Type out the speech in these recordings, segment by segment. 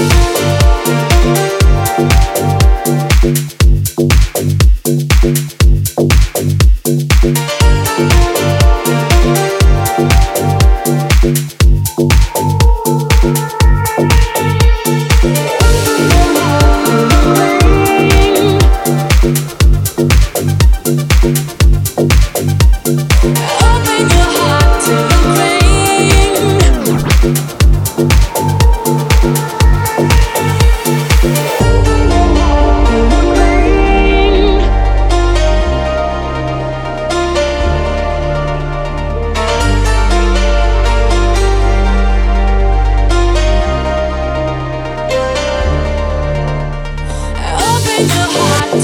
Open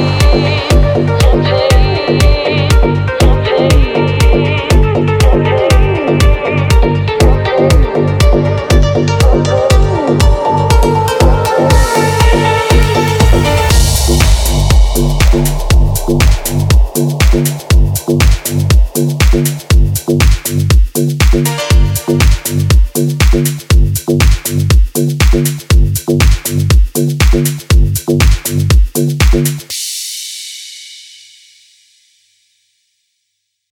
me